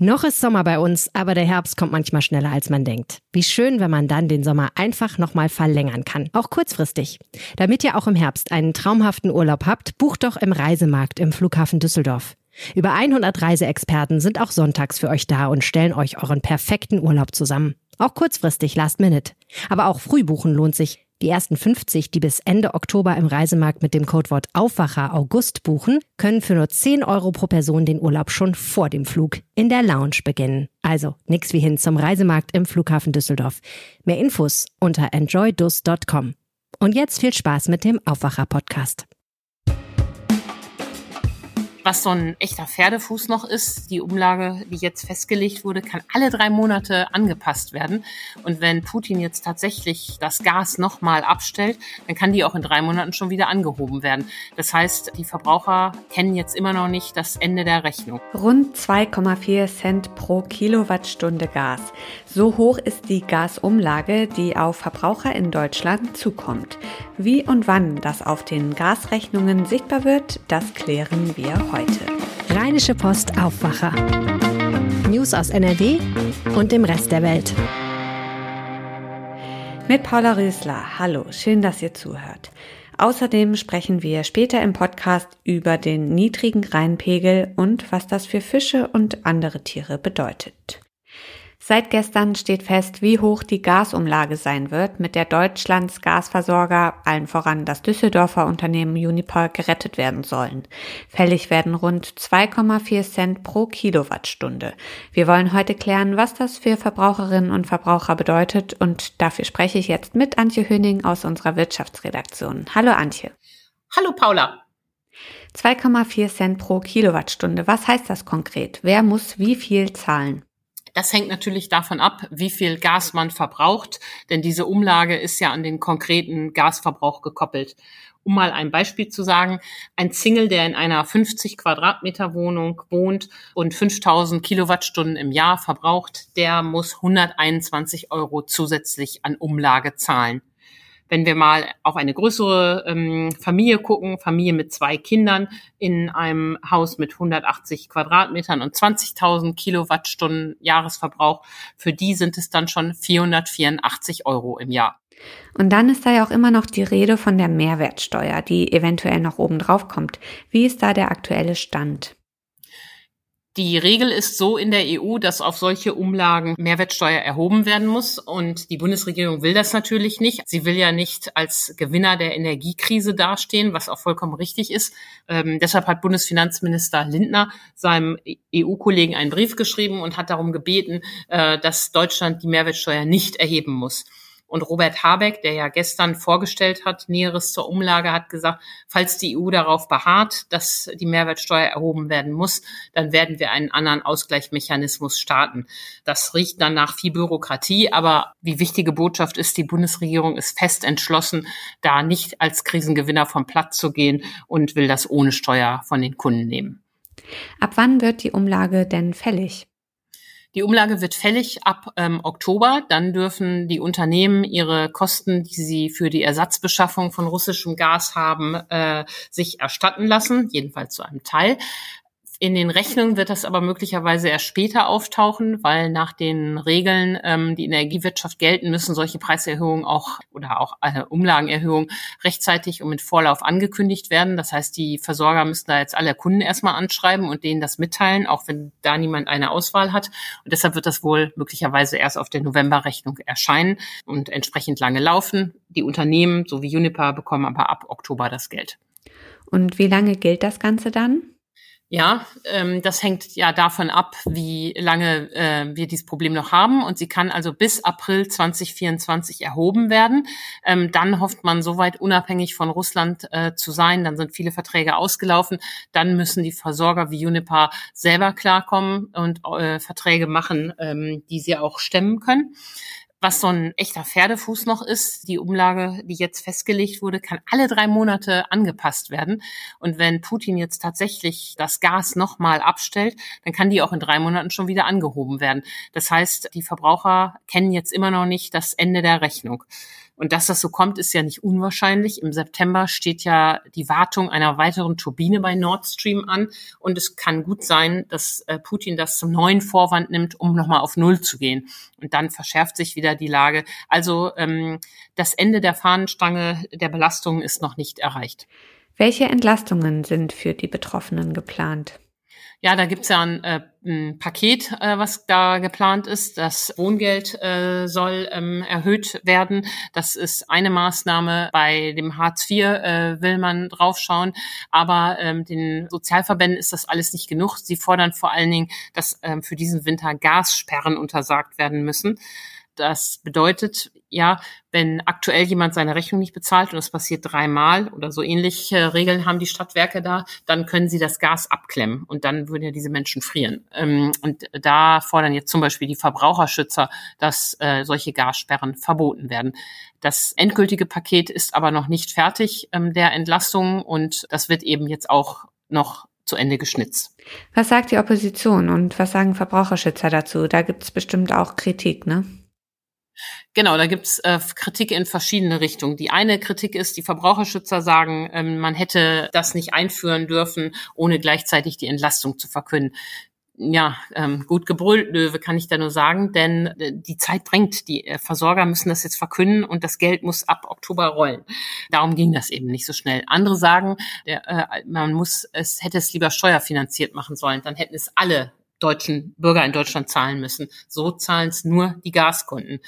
Noch ist Sommer bei uns, aber der Herbst kommt manchmal schneller als man denkt. Wie schön, wenn man dann den Sommer einfach nochmal verlängern kann, auch kurzfristig. Damit ihr auch im Herbst einen traumhaften Urlaub habt, bucht doch im Reisemarkt im Flughafen Düsseldorf. Über 100 Reiseexperten sind auch sonntags für euch da und stellen euch euren perfekten Urlaub zusammen. Auch kurzfristig, last minute. Aber auch früh buchen lohnt sich. Die ersten 50, die bis Ende Oktober im Reisemarkt mit dem Codewort Aufwacher August buchen, können für nur 10 Euro pro Person den Urlaub schon vor dem Flug in der Lounge beginnen. Also nix wie hin zum Reisemarkt im Flughafen Düsseldorf. Mehr Infos unter enjoydus.com. Und jetzt viel Spaß mit dem Aufwacher Podcast was so ein echter Pferdefuß noch ist. Die Umlage, die jetzt festgelegt wurde, kann alle drei Monate angepasst werden. Und wenn Putin jetzt tatsächlich das Gas nochmal abstellt, dann kann die auch in drei Monaten schon wieder angehoben werden. Das heißt, die Verbraucher kennen jetzt immer noch nicht das Ende der Rechnung. Rund 2,4 Cent pro Kilowattstunde Gas. So hoch ist die Gasumlage, die auf Verbraucher in Deutschland zukommt. Wie und wann das auf den Gasrechnungen sichtbar wird, das klären wir heute heute. Rheinische Post Aufwacher. News aus NRW und dem Rest der Welt. Mit Paula Rösler. Hallo, schön, dass ihr zuhört. Außerdem sprechen wir später im Podcast über den niedrigen Rheinpegel und was das für Fische und andere Tiere bedeutet. Seit gestern steht fest, wie hoch die Gasumlage sein wird, mit der Deutschlands Gasversorger, allen voran das Düsseldorfer Unternehmen Uniper, gerettet werden sollen. Fällig werden rund 2,4 Cent pro Kilowattstunde. Wir wollen heute klären, was das für Verbraucherinnen und Verbraucher bedeutet und dafür spreche ich jetzt mit Antje Höning aus unserer Wirtschaftsredaktion. Hallo Antje. Hallo Paula. 2,4 Cent pro Kilowattstunde. Was heißt das konkret? Wer muss wie viel zahlen? Das hängt natürlich davon ab, wie viel Gas man verbraucht, denn diese Umlage ist ja an den konkreten Gasverbrauch gekoppelt. Um mal ein Beispiel zu sagen, ein Single, der in einer 50 Quadratmeter Wohnung wohnt und 5000 Kilowattstunden im Jahr verbraucht, der muss 121 Euro zusätzlich an Umlage zahlen. Wenn wir mal auf eine größere ähm, Familie gucken, Familie mit zwei Kindern in einem Haus mit 180 Quadratmetern und 20.000 Kilowattstunden Jahresverbrauch, für die sind es dann schon 484 Euro im Jahr. Und dann ist da ja auch immer noch die Rede von der Mehrwertsteuer, die eventuell noch oben drauf kommt. Wie ist da der aktuelle Stand? Die Regel ist so in der EU, dass auf solche Umlagen Mehrwertsteuer erhoben werden muss. Und die Bundesregierung will das natürlich nicht. Sie will ja nicht als Gewinner der Energiekrise dastehen, was auch vollkommen richtig ist. Ähm, deshalb hat Bundesfinanzminister Lindner seinem EU-Kollegen einen Brief geschrieben und hat darum gebeten, äh, dass Deutschland die Mehrwertsteuer nicht erheben muss. Und Robert Habeck, der ja gestern vorgestellt hat, Näheres zur Umlage, hat gesagt, falls die EU darauf beharrt, dass die Mehrwertsteuer erhoben werden muss, dann werden wir einen anderen Ausgleichsmechanismus starten. Das riecht dann nach viel Bürokratie, aber die wichtige Botschaft ist, die Bundesregierung ist fest entschlossen, da nicht als Krisengewinner vom Platz zu gehen und will das ohne Steuer von den Kunden nehmen. Ab wann wird die Umlage denn fällig? Die Umlage wird fällig ab ähm, Oktober. Dann dürfen die Unternehmen ihre Kosten, die sie für die Ersatzbeschaffung von russischem Gas haben, äh, sich erstatten lassen, jedenfalls zu einem Teil. In den Rechnungen wird das aber möglicherweise erst später auftauchen, weil nach den Regeln, ähm, die in der Energiewirtschaft gelten, müssen solche Preiserhöhungen auch oder auch äh, Umlagenerhöhungen rechtzeitig und mit Vorlauf angekündigt werden. Das heißt, die Versorger müssen da jetzt alle Kunden erstmal anschreiben und denen das mitteilen, auch wenn da niemand eine Auswahl hat. Und deshalb wird das wohl möglicherweise erst auf der Novemberrechnung erscheinen und entsprechend lange laufen. Die Unternehmen, so wie Uniper, bekommen aber ab Oktober das Geld. Und wie lange gilt das Ganze dann? Ja, ähm, das hängt ja davon ab, wie lange äh, wir dieses Problem noch haben. Und sie kann also bis April 2024 erhoben werden. Ähm, dann hofft man, soweit unabhängig von Russland äh, zu sein. Dann sind viele Verträge ausgelaufen. Dann müssen die Versorger wie Unipa selber klarkommen und äh, Verträge machen, ähm, die sie auch stemmen können was so ein echter Pferdefuß noch ist. Die Umlage, die jetzt festgelegt wurde, kann alle drei Monate angepasst werden. Und wenn Putin jetzt tatsächlich das Gas nochmal abstellt, dann kann die auch in drei Monaten schon wieder angehoben werden. Das heißt, die Verbraucher kennen jetzt immer noch nicht das Ende der Rechnung. Und dass das so kommt, ist ja nicht unwahrscheinlich. Im September steht ja die Wartung einer weiteren Turbine bei Nord Stream an. Und es kann gut sein, dass äh, Putin das zum neuen Vorwand nimmt, um nochmal auf Null zu gehen. Und dann verschärft sich wieder die Lage. Also ähm, das Ende der Fahnenstange der Belastung ist noch nicht erreicht. Welche Entlastungen sind für die Betroffenen geplant? Ja, da gibt's ja ein, äh, ein Paket, äh, was da geplant ist. Das Wohngeld äh, soll ähm, erhöht werden. Das ist eine Maßnahme. Bei dem Hartz IV äh, will man draufschauen. Aber ähm, den Sozialverbänden ist das alles nicht genug. Sie fordern vor allen Dingen, dass ähm, für diesen Winter Gassperren untersagt werden müssen. Das bedeutet, ja, wenn aktuell jemand seine Rechnung nicht bezahlt und das passiert dreimal oder so ähnliche Regeln haben die Stadtwerke da, dann können sie das Gas abklemmen und dann würden ja diese Menschen frieren. Ähm, und da fordern jetzt zum Beispiel die Verbraucherschützer, dass äh, solche Gassperren verboten werden. Das endgültige Paket ist aber noch nicht fertig ähm, der Entlastung und das wird eben jetzt auch noch zu Ende geschnitzt. Was sagt die Opposition und was sagen Verbraucherschützer dazu? Da gibt es bestimmt auch Kritik, ne? Genau, da gibt's äh, Kritik in verschiedene Richtungen. Die eine Kritik ist, die Verbraucherschützer sagen, ähm, man hätte das nicht einführen dürfen, ohne gleichzeitig die Entlastung zu verkünden. Ja, ähm, gut gebrüllt, Löwe, kann ich da nur sagen, denn äh, die Zeit drängt. Die äh, Versorger müssen das jetzt verkünden und das Geld muss ab Oktober rollen. Darum ging das eben nicht so schnell. Andere sagen, der, äh, man muss es hätte es lieber steuerfinanziert machen sollen, dann hätten es alle deutschen Bürger in Deutschland zahlen müssen. So zahlen es nur die Gaskunden.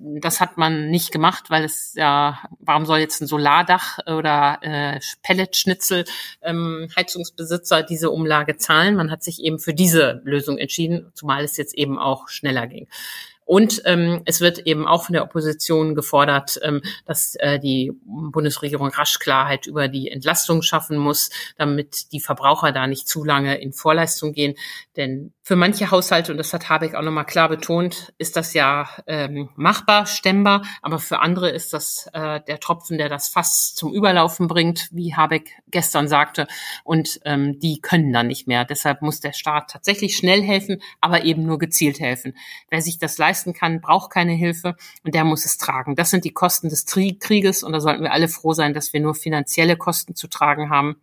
Das hat man nicht gemacht, weil es ja, warum soll jetzt ein Solardach oder äh, Pelletschnitzel ähm, Heizungsbesitzer diese Umlage zahlen? Man hat sich eben für diese Lösung entschieden, zumal es jetzt eben auch schneller ging. Und ähm, es wird eben auch von der Opposition gefordert, ähm, dass äh, die Bundesregierung rasch Klarheit über die Entlastung schaffen muss, damit die Verbraucher da nicht zu lange in Vorleistung gehen. Denn für manche Haushalte, und das hat Habeck auch nochmal klar betont, ist das ja ähm, machbar, stemmbar, aber für andere ist das äh, der Tropfen, der das Fass zum Überlaufen bringt, wie Habeck gestern sagte, und ähm, die können dann nicht mehr. Deshalb muss der Staat tatsächlich schnell helfen, aber eben nur gezielt helfen. Wer sich das leisten kann, braucht keine Hilfe und der muss es tragen. Das sind die Kosten des Krieges und da sollten wir alle froh sein, dass wir nur finanzielle Kosten zu tragen haben.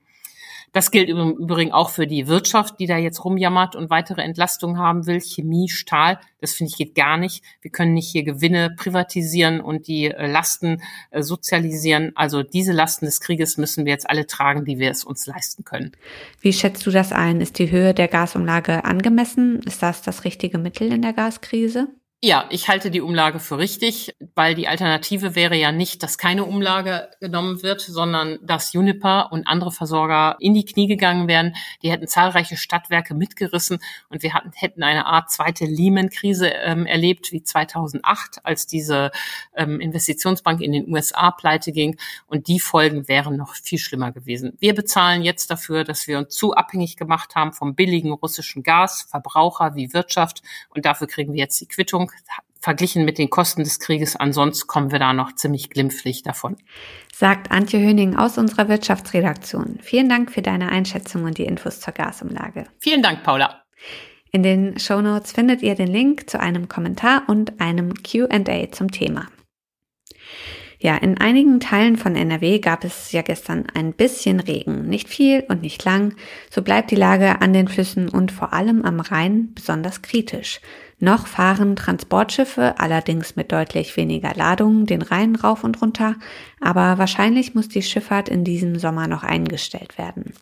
Das gilt im Übrigen auch für die Wirtschaft, die da jetzt rumjammert und weitere Entlastungen haben will. Chemie, Stahl, das finde ich geht gar nicht. Wir können nicht hier Gewinne privatisieren und die äh, Lasten äh, sozialisieren. Also diese Lasten des Krieges müssen wir jetzt alle tragen, die wir es uns leisten können. Wie schätzt du das ein? Ist die Höhe der Gasumlage angemessen? Ist das das richtige Mittel in der Gaskrise? Ja, ich halte die Umlage für richtig, weil die Alternative wäre ja nicht, dass keine Umlage genommen wird, sondern dass Juniper und andere Versorger in die Knie gegangen wären. Die hätten zahlreiche Stadtwerke mitgerissen und wir hatten, hätten eine Art zweite Lehman-Krise ähm, erlebt wie 2008, als diese ähm, Investitionsbank in den USA pleite ging. Und die Folgen wären noch viel schlimmer gewesen. Wir bezahlen jetzt dafür, dass wir uns zu abhängig gemacht haben vom billigen russischen Gas, Verbraucher wie Wirtschaft. Und dafür kriegen wir jetzt die Quittung verglichen mit den Kosten des Krieges. Ansonsten kommen wir da noch ziemlich glimpflich davon. Sagt Antje Höning aus unserer Wirtschaftsredaktion. Vielen Dank für deine Einschätzung und die Infos zur Gasumlage. Vielen Dank, Paula. In den Show Notes findet ihr den Link zu einem Kommentar und einem Q&A zum Thema. Ja, in einigen Teilen von NRW gab es ja gestern ein bisschen Regen. Nicht viel und nicht lang. So bleibt die Lage an den Flüssen und vor allem am Rhein besonders kritisch. Noch fahren Transportschiffe, allerdings mit deutlich weniger Ladung, den Rhein rauf und runter, aber wahrscheinlich muss die Schifffahrt in diesem Sommer noch eingestellt werden.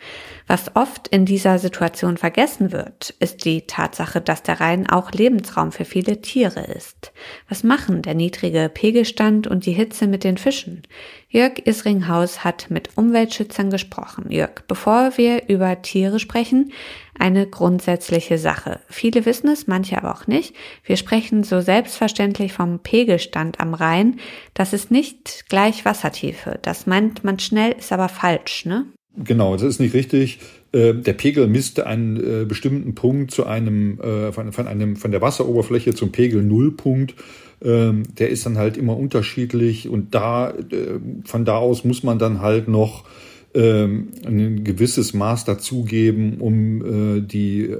Was oft in dieser Situation vergessen wird, ist die Tatsache, dass der Rhein auch Lebensraum für viele Tiere ist. Was machen der niedrige Pegelstand und die Hitze mit den Fischen? Jörg Isringhaus hat mit Umweltschützern gesprochen. Jörg, bevor wir über Tiere sprechen, eine grundsätzliche Sache. Viele wissen es, manche aber auch nicht. Wir sprechen so selbstverständlich vom Pegelstand am Rhein. Das ist nicht gleich Wassertiefe. Das meint man schnell, ist aber falsch, ne? Genau, das ist nicht richtig. Äh, der Pegel misst einen äh, bestimmten Punkt zu einem äh, von, einem von der Wasseroberfläche zum Pegel Nullpunkt. Ähm, der ist dann halt immer unterschiedlich und da von da aus muss man dann halt noch ähm, ein gewisses Maß dazugeben, um äh, die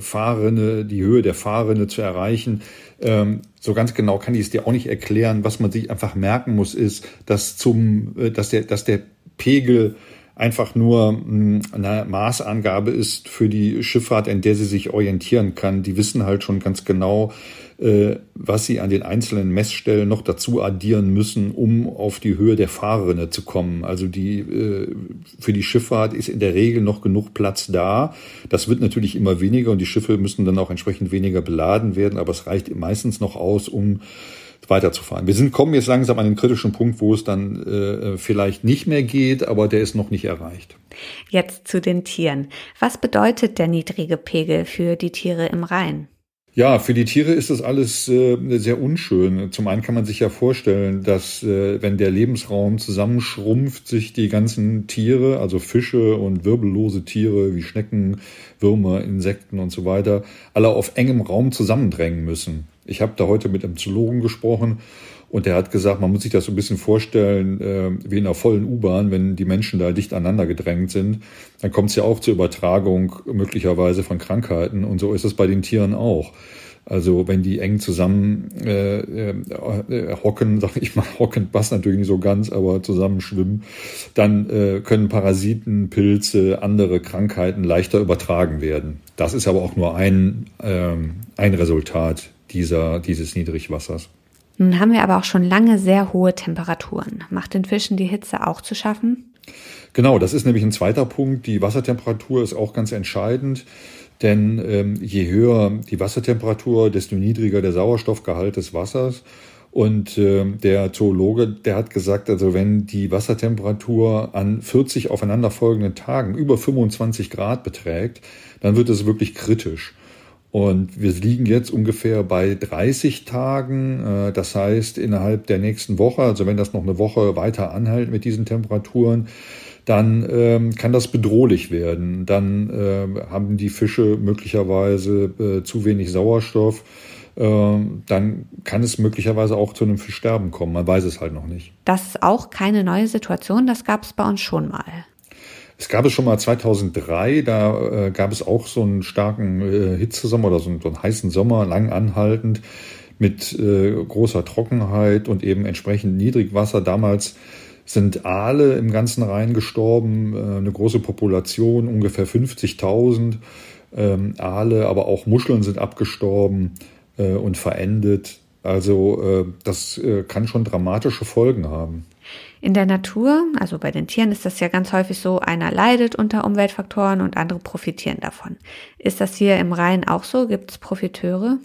Fahrrinne, die Höhe der Fahrrinne zu erreichen. Ähm, so ganz genau kann ich es dir auch nicht erklären. Was man sich einfach merken muss, ist, dass zum, äh, dass der, dass der Pegel einfach nur hm, eine Maßangabe ist für die Schifffahrt, in der sie sich orientieren kann. Die wissen halt schon ganz genau, äh, was sie an den einzelnen Messstellen noch dazu addieren müssen, um auf die Höhe der Fahrrinne zu kommen. Also die äh, für die Schifffahrt ist in der Regel noch genug Platz da. Das wird natürlich immer weniger und die Schiffe müssen dann auch entsprechend weniger beladen werden, aber es reicht meistens noch aus, um weiterzufahren. Wir sind, kommen jetzt langsam an den kritischen Punkt, wo es dann äh, vielleicht nicht mehr geht, aber der ist noch nicht erreicht. Jetzt zu den Tieren. Was bedeutet der niedrige Pegel für die Tiere im Rhein? Ja, für die Tiere ist das alles äh, sehr unschön. Zum einen kann man sich ja vorstellen, dass äh, wenn der Lebensraum zusammenschrumpft, sich die ganzen Tiere, also Fische und wirbellose Tiere wie Schnecken, Würmer, Insekten und so weiter, alle auf engem Raum zusammendrängen müssen. Ich habe da heute mit einem Zoologen gesprochen und der hat gesagt, man muss sich das so ein bisschen vorstellen äh, wie in einer vollen U-Bahn, wenn die Menschen da dicht aneinander gedrängt sind, dann kommt es ja auch zur Übertragung möglicherweise von Krankheiten und so ist es bei den Tieren auch. Also wenn die eng zusammen äh, äh, hocken, sag ich mal, hocken passt natürlich nicht so ganz, aber zusammen schwimmen, dann äh, können Parasiten, Pilze, andere Krankheiten leichter übertragen werden. Das ist aber auch nur ein, äh, ein Resultat dieser, dieses Niedrigwassers. Nun haben wir aber auch schon lange sehr hohe Temperaturen. Macht den Fischen die Hitze auch zu schaffen? Genau, das ist nämlich ein zweiter Punkt. Die Wassertemperatur ist auch ganz entscheidend. Denn ähm, je höher die Wassertemperatur, desto niedriger der Sauerstoffgehalt des Wassers. Und äh, der Zoologe, der hat gesagt, also wenn die Wassertemperatur an 40 aufeinanderfolgenden Tagen über 25 Grad beträgt, dann wird es wirklich kritisch. Und wir liegen jetzt ungefähr bei 30 Tagen. Äh, das heißt, innerhalb der nächsten Woche, also wenn das noch eine Woche weiter anhält mit diesen Temperaturen, dann ähm, kann das bedrohlich werden. Dann äh, haben die Fische möglicherweise äh, zu wenig Sauerstoff. Ähm, dann kann es möglicherweise auch zu einem Fischsterben kommen. Man weiß es halt noch nicht. Das ist auch keine neue Situation. Das gab es bei uns schon mal. Es gab es schon mal 2003, da äh, gab es auch so einen starken äh, Hitzesommer oder so einen, so einen, heißen Sommer, lang anhaltend, mit äh, großer Trockenheit und eben entsprechend Niedrigwasser. Damals sind Aale im ganzen Rhein gestorben, äh, eine große Population, ungefähr 50.000 ähm, Aale, aber auch Muscheln sind abgestorben äh, und verendet. Also äh, das kann schon dramatische Folgen haben. In der Natur, also bei den Tieren, ist das ja ganz häufig so, einer leidet unter Umweltfaktoren und andere profitieren davon. Ist das hier im Rhein auch so? Gibt es Profiteure?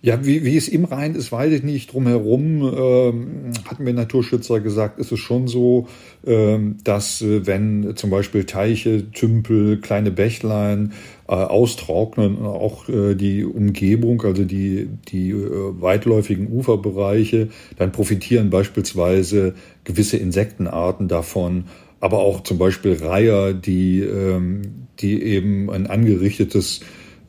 Ja, wie, wie es im Rhein ist, weiß ich nicht. Drumherum ähm, hatten wir Naturschützer gesagt, ist es schon so, ähm, dass äh, wenn zum Beispiel Teiche, Tümpel, kleine Bächlein äh, austrocknen, auch äh, die Umgebung, also die, die äh, weitläufigen Uferbereiche, dann profitieren beispielsweise gewisse Insektenarten davon, aber auch zum Beispiel Reiher, die, ähm, die eben ein angerichtetes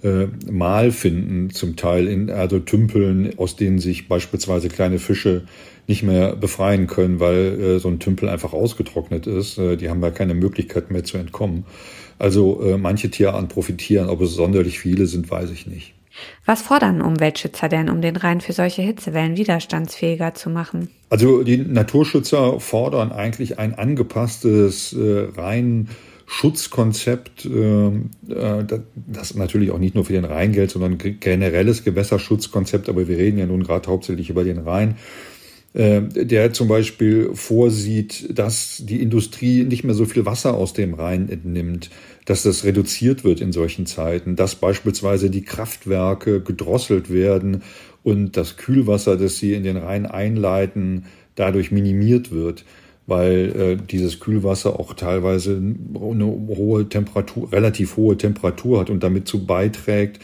äh, Mal finden, zum Teil in also Tümpeln, aus denen sich beispielsweise kleine Fische nicht mehr befreien können, weil äh, so ein Tümpel einfach ausgetrocknet ist. Äh, die haben ja keine Möglichkeit mehr zu entkommen. Also äh, manche Tierarten profitieren, ob es sonderlich viele sind, weiß ich nicht. Was fordern Umweltschützer denn, um den Rhein für solche Hitzewellen widerstandsfähiger zu machen? Also die Naturschützer fordern eigentlich ein angepasstes äh, Rhein Schutzkonzept, äh, äh, das natürlich auch nicht nur für den Rhein gilt, sondern generelles Gewässerschutzkonzept, aber wir reden ja nun gerade hauptsächlich über den Rhein, äh, der zum Beispiel vorsieht, dass die Industrie nicht mehr so viel Wasser aus dem Rhein entnimmt, dass das reduziert wird in solchen Zeiten, dass beispielsweise die Kraftwerke gedrosselt werden und das Kühlwasser, das sie in den Rhein einleiten, dadurch minimiert wird weil äh, dieses Kühlwasser auch teilweise eine hohe Temperatur, relativ hohe Temperatur hat und damit zu beiträgt,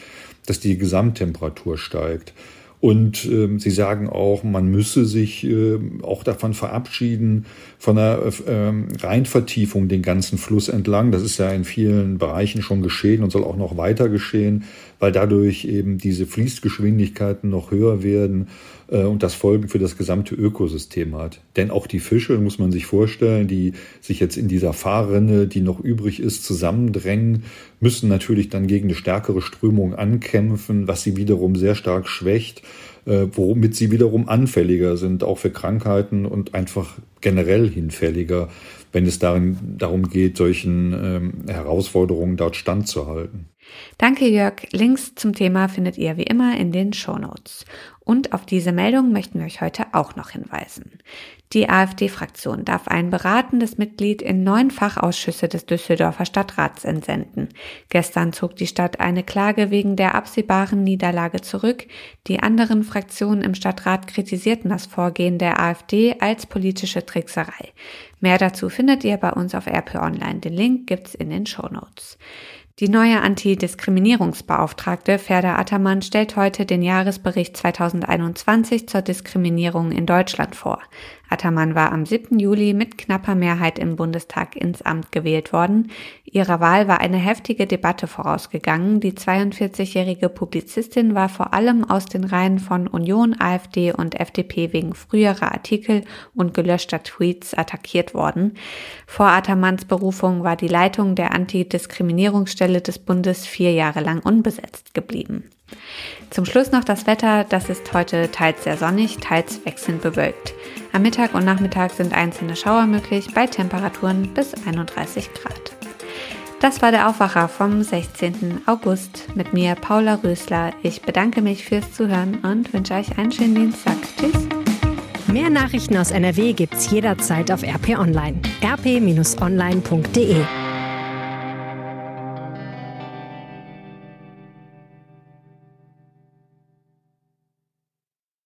dass die Gesamttemperatur steigt. Und ähm, sie sagen auch, man müsse sich äh, auch davon verabschieden, von einer ähm, Reinvertiefung den ganzen Fluss entlang. Das ist ja in vielen Bereichen schon geschehen und soll auch noch weiter geschehen, weil dadurch eben diese Fließgeschwindigkeiten noch höher werden äh, und das Folgen für das gesamte Ökosystem hat. Denn auch die Fische, muss man sich vorstellen, die sich jetzt in dieser Fahrrinne, die noch übrig ist, zusammendrängen, müssen natürlich dann gegen eine stärkere Strömung ankämpfen, was sie wiederum sehr stark schwächt, äh, womit sie wiederum anfälliger sind, auch für Krankheiten und einfach generell hinfälliger, wenn es darin, darum geht, solchen ähm, Herausforderungen dort standzuhalten. Danke, Jörg. Links zum Thema findet ihr wie immer in den Show Notes. Und auf diese Meldung möchten wir euch heute auch noch hinweisen. Die AfD-Fraktion darf ein beratendes Mitglied in neun Fachausschüsse des Düsseldorfer Stadtrats entsenden. Gestern zog die Stadt eine Klage wegen der absehbaren Niederlage zurück. Die anderen Fraktionen im Stadtrat kritisierten das Vorgehen der AfD als politische Trickserei. Mehr dazu findet ihr bei uns auf RP Online. Den Link gibt's in den Show Notes. Die neue Antidiskriminierungsbeauftragte Ferda Attermann stellt heute den Jahresbericht 2021 zur Diskriminierung in Deutschland vor. Attermann war am 7. Juli mit knapper Mehrheit im Bundestag ins Amt gewählt worden. Ihrer Wahl war eine heftige Debatte vorausgegangen. Die 42-jährige Publizistin war vor allem aus den Reihen von Union, AfD und FDP wegen früherer Artikel und gelöschter Tweets attackiert worden. Vor Attermanns Berufung war die Leitung der Antidiskriminierungsstelle des Bundes vier Jahre lang unbesetzt geblieben. Zum Schluss noch das Wetter. Das ist heute teils sehr sonnig, teils wechselnd bewölkt. Am Mittag und Nachmittag sind einzelne Schauer möglich bei Temperaturen bis 31 Grad. Das war der Aufwacher vom 16. August mit mir, Paula Rösler. Ich bedanke mich fürs Zuhören und wünsche euch einen schönen Dienstag. Tschüss. Mehr Nachrichten aus NRW gibt's jederzeit auf RP Online. rp-online.de